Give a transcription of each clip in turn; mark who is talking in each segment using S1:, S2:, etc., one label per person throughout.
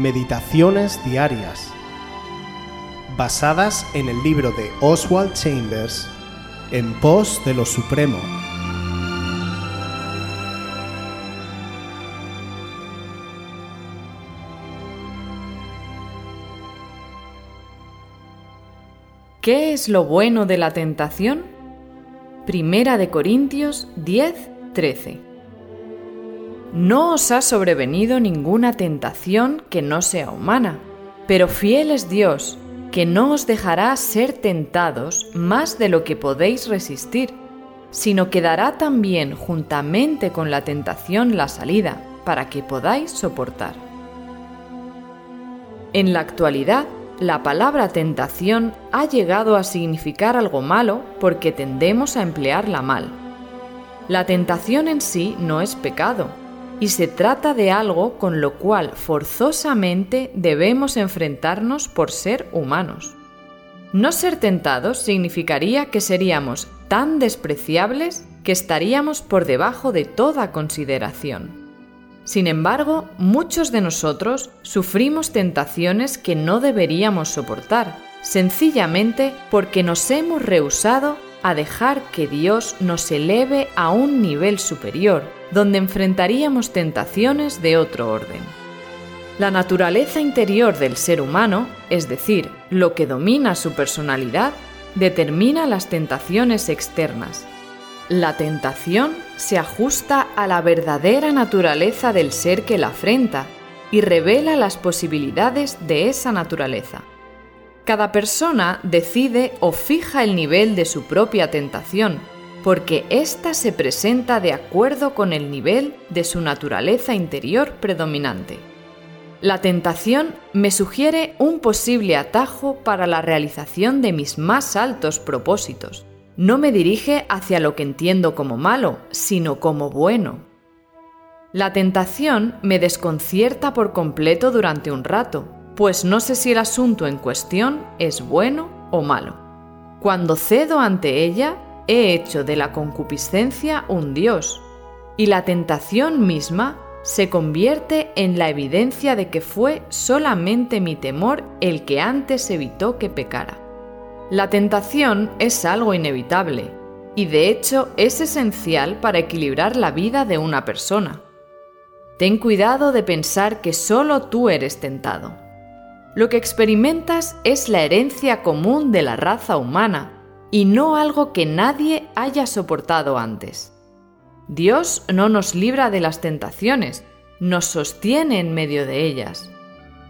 S1: Meditaciones Diarias, basadas en el libro de Oswald Chambers, En pos de lo Supremo.
S2: ¿Qué es lo bueno de la tentación? Primera de Corintios 10, 13. No os ha sobrevenido ninguna tentación que no sea humana, pero fiel es Dios, que no os dejará ser tentados más de lo que podéis resistir, sino que dará también juntamente con la tentación la salida, para que podáis soportar. En la actualidad, la palabra tentación ha llegado a significar algo malo porque tendemos a emplearla mal. La tentación en sí no es pecado, y se trata de algo con lo cual forzosamente debemos enfrentarnos por ser humanos. No ser tentados significaría que seríamos tan despreciables que estaríamos por debajo de toda consideración. Sin embargo, muchos de nosotros sufrimos tentaciones que no deberíamos soportar, sencillamente porque nos hemos rehusado a dejar que Dios nos eleve a un nivel superior, donde enfrentaríamos tentaciones de otro orden. La naturaleza interior del ser humano, es decir, lo que domina su personalidad, determina las tentaciones externas. La tentación se ajusta a la verdadera naturaleza del ser que la afrenta y revela las posibilidades de esa naturaleza. Cada persona decide o fija el nivel de su propia tentación, porque ésta se presenta de acuerdo con el nivel de su naturaleza interior predominante. La tentación me sugiere un posible atajo para la realización de mis más altos propósitos. No me dirige hacia lo que entiendo como malo, sino como bueno. La tentación me desconcierta por completo durante un rato, pues no sé si el asunto en cuestión es bueno o malo. Cuando cedo ante ella, he hecho de la concupiscencia un dios, y la tentación misma se convierte en la evidencia de que fue solamente mi temor el que antes evitó que pecara. La tentación es algo inevitable, y de hecho es esencial para equilibrar la vida de una persona. Ten cuidado de pensar que solo tú eres tentado. Lo que experimentas es la herencia común de la raza humana y no algo que nadie haya soportado antes. Dios no nos libra de las tentaciones, nos sostiene en medio de ellas.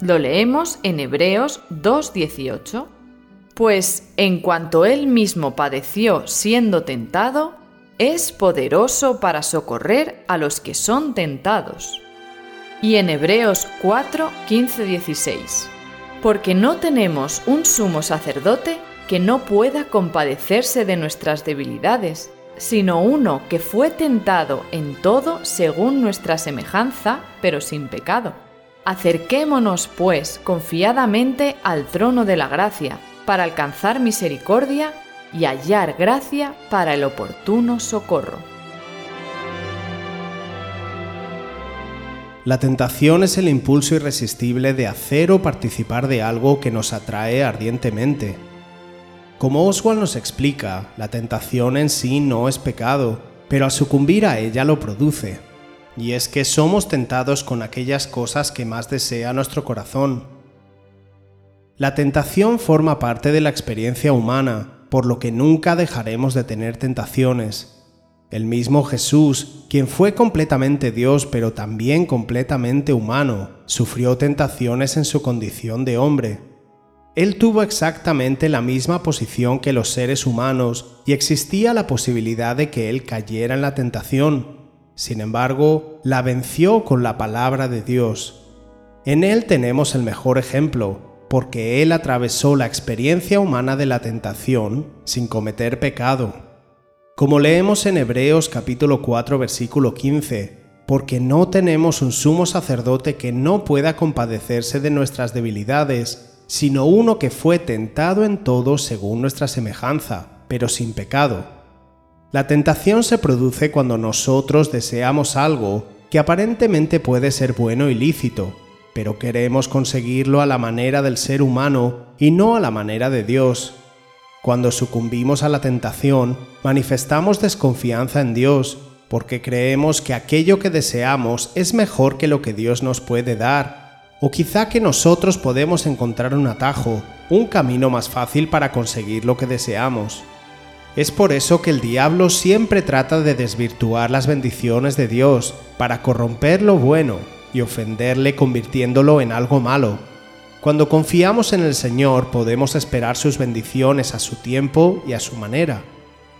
S2: Lo leemos en Hebreos 2.18. Pues en cuanto Él mismo padeció siendo tentado, es poderoso para socorrer a los que son tentados. Y en Hebreos 4, 16 porque no tenemos un sumo sacerdote que no pueda compadecerse de nuestras debilidades, sino uno que fue tentado en todo según nuestra semejanza, pero sin pecado. Acerquémonos, pues, confiadamente al trono de la gracia, para alcanzar misericordia y hallar gracia para el oportuno socorro.
S1: La tentación es el impulso irresistible de hacer o participar de algo que nos atrae ardientemente. Como Oswald nos explica, la tentación en sí no es pecado, pero al sucumbir a ella lo produce. Y es que somos tentados con aquellas cosas que más desea nuestro corazón. La tentación forma parte de la experiencia humana, por lo que nunca dejaremos de tener tentaciones, el mismo Jesús, quien fue completamente Dios pero también completamente humano, sufrió tentaciones en su condición de hombre. Él tuvo exactamente la misma posición que los seres humanos y existía la posibilidad de que él cayera en la tentación. Sin embargo, la venció con la palabra de Dios. En él tenemos el mejor ejemplo, porque él atravesó la experiencia humana de la tentación sin cometer pecado. Como leemos en Hebreos capítulo 4 versículo 15, porque no tenemos un sumo sacerdote que no pueda compadecerse de nuestras debilidades, sino uno que fue tentado en todo según nuestra semejanza, pero sin pecado. La tentación se produce cuando nosotros deseamos algo que aparentemente puede ser bueno y lícito, pero queremos conseguirlo a la manera del ser humano y no a la manera de Dios. Cuando sucumbimos a la tentación, manifestamos desconfianza en Dios porque creemos que aquello que deseamos es mejor que lo que Dios nos puede dar, o quizá que nosotros podemos encontrar un atajo, un camino más fácil para conseguir lo que deseamos. Es por eso que el diablo siempre trata de desvirtuar las bendiciones de Dios para corromper lo bueno y ofenderle convirtiéndolo en algo malo. Cuando confiamos en el Señor podemos esperar sus bendiciones a su tiempo y a su manera.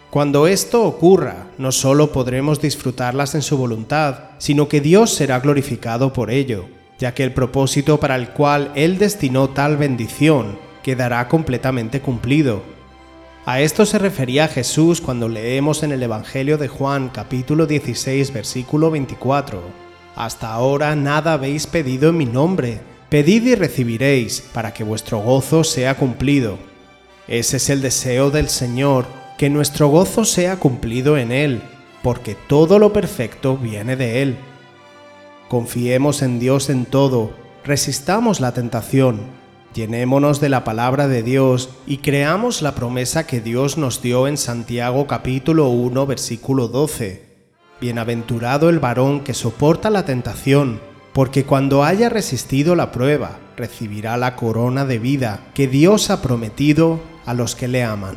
S1: Cuando esto ocurra, no solo podremos disfrutarlas en su voluntad, sino que Dios será glorificado por ello, ya que el propósito para el cual Él destinó tal bendición quedará completamente cumplido. A esto se refería Jesús cuando leemos en el Evangelio de Juan capítulo 16 versículo 24. Hasta ahora nada habéis pedido en mi nombre, pedid y recibiréis, para que vuestro gozo sea cumplido. Ese es el deseo del Señor, que nuestro gozo sea cumplido en Él, porque todo lo perfecto viene de Él. Confiemos en Dios en todo, resistamos la tentación, llenémonos de la palabra de Dios y creamos la promesa que Dios nos dio en Santiago capítulo 1 versículo 12. Bienaventurado el varón que soporta la tentación, porque cuando haya resistido la prueba, recibirá la corona de vida que Dios ha prometido a los que le aman.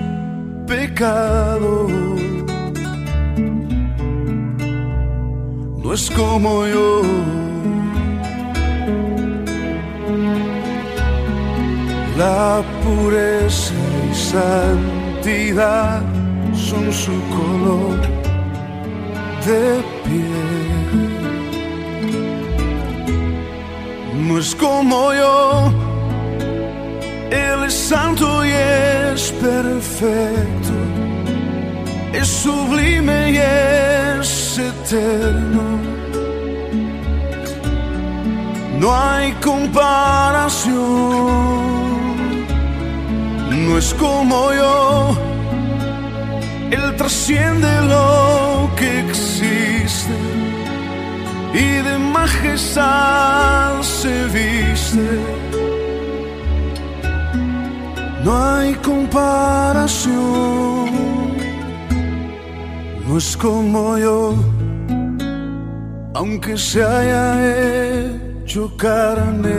S3: pecado. No es como yo. La pureza y santidad son su color de piel. No es como yo. Él es santo y es perfecto, es sublime y es eterno. No hay comparación, no es como yo, Él trasciende lo que existe. Y de majestad se viste no hay comparación, no es como yo, aunque se haya hecho carne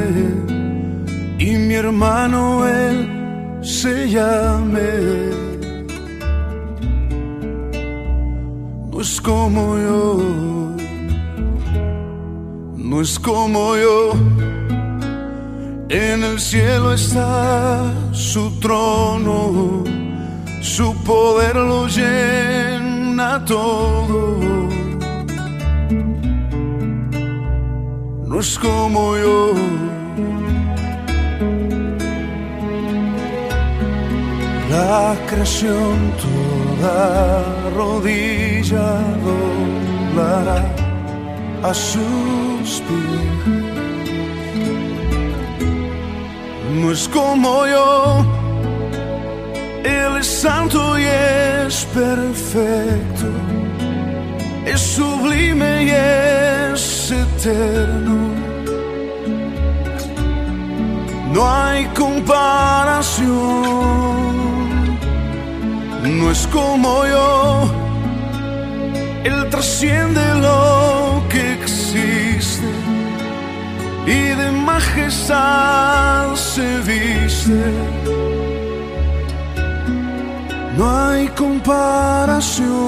S3: y mi hermano él se llame. No es como yo, no es como yo en el cielo está su trono, su poder lo llena todo. No es como yo. La creación toda rodilla doblará a sus pies. No es como yo, Él es santo y es perfecto, es sublime y es eterno. No hay comparación, no es como yo, Él trasciende lo que existe y de majestad se viste. No hay comparación.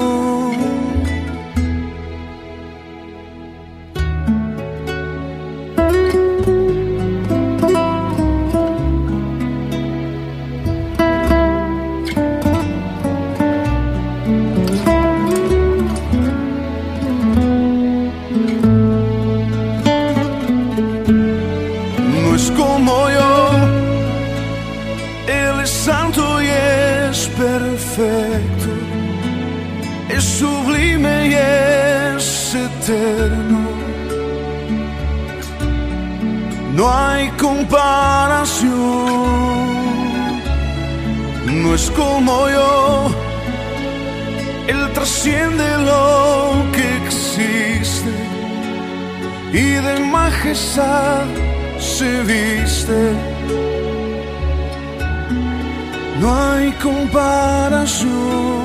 S3: Es santo y es perfecto, es sublime y es eterno. No hay comparación, no es como yo, Él trasciende lo que existe y de majestad se viste. No hay comparación.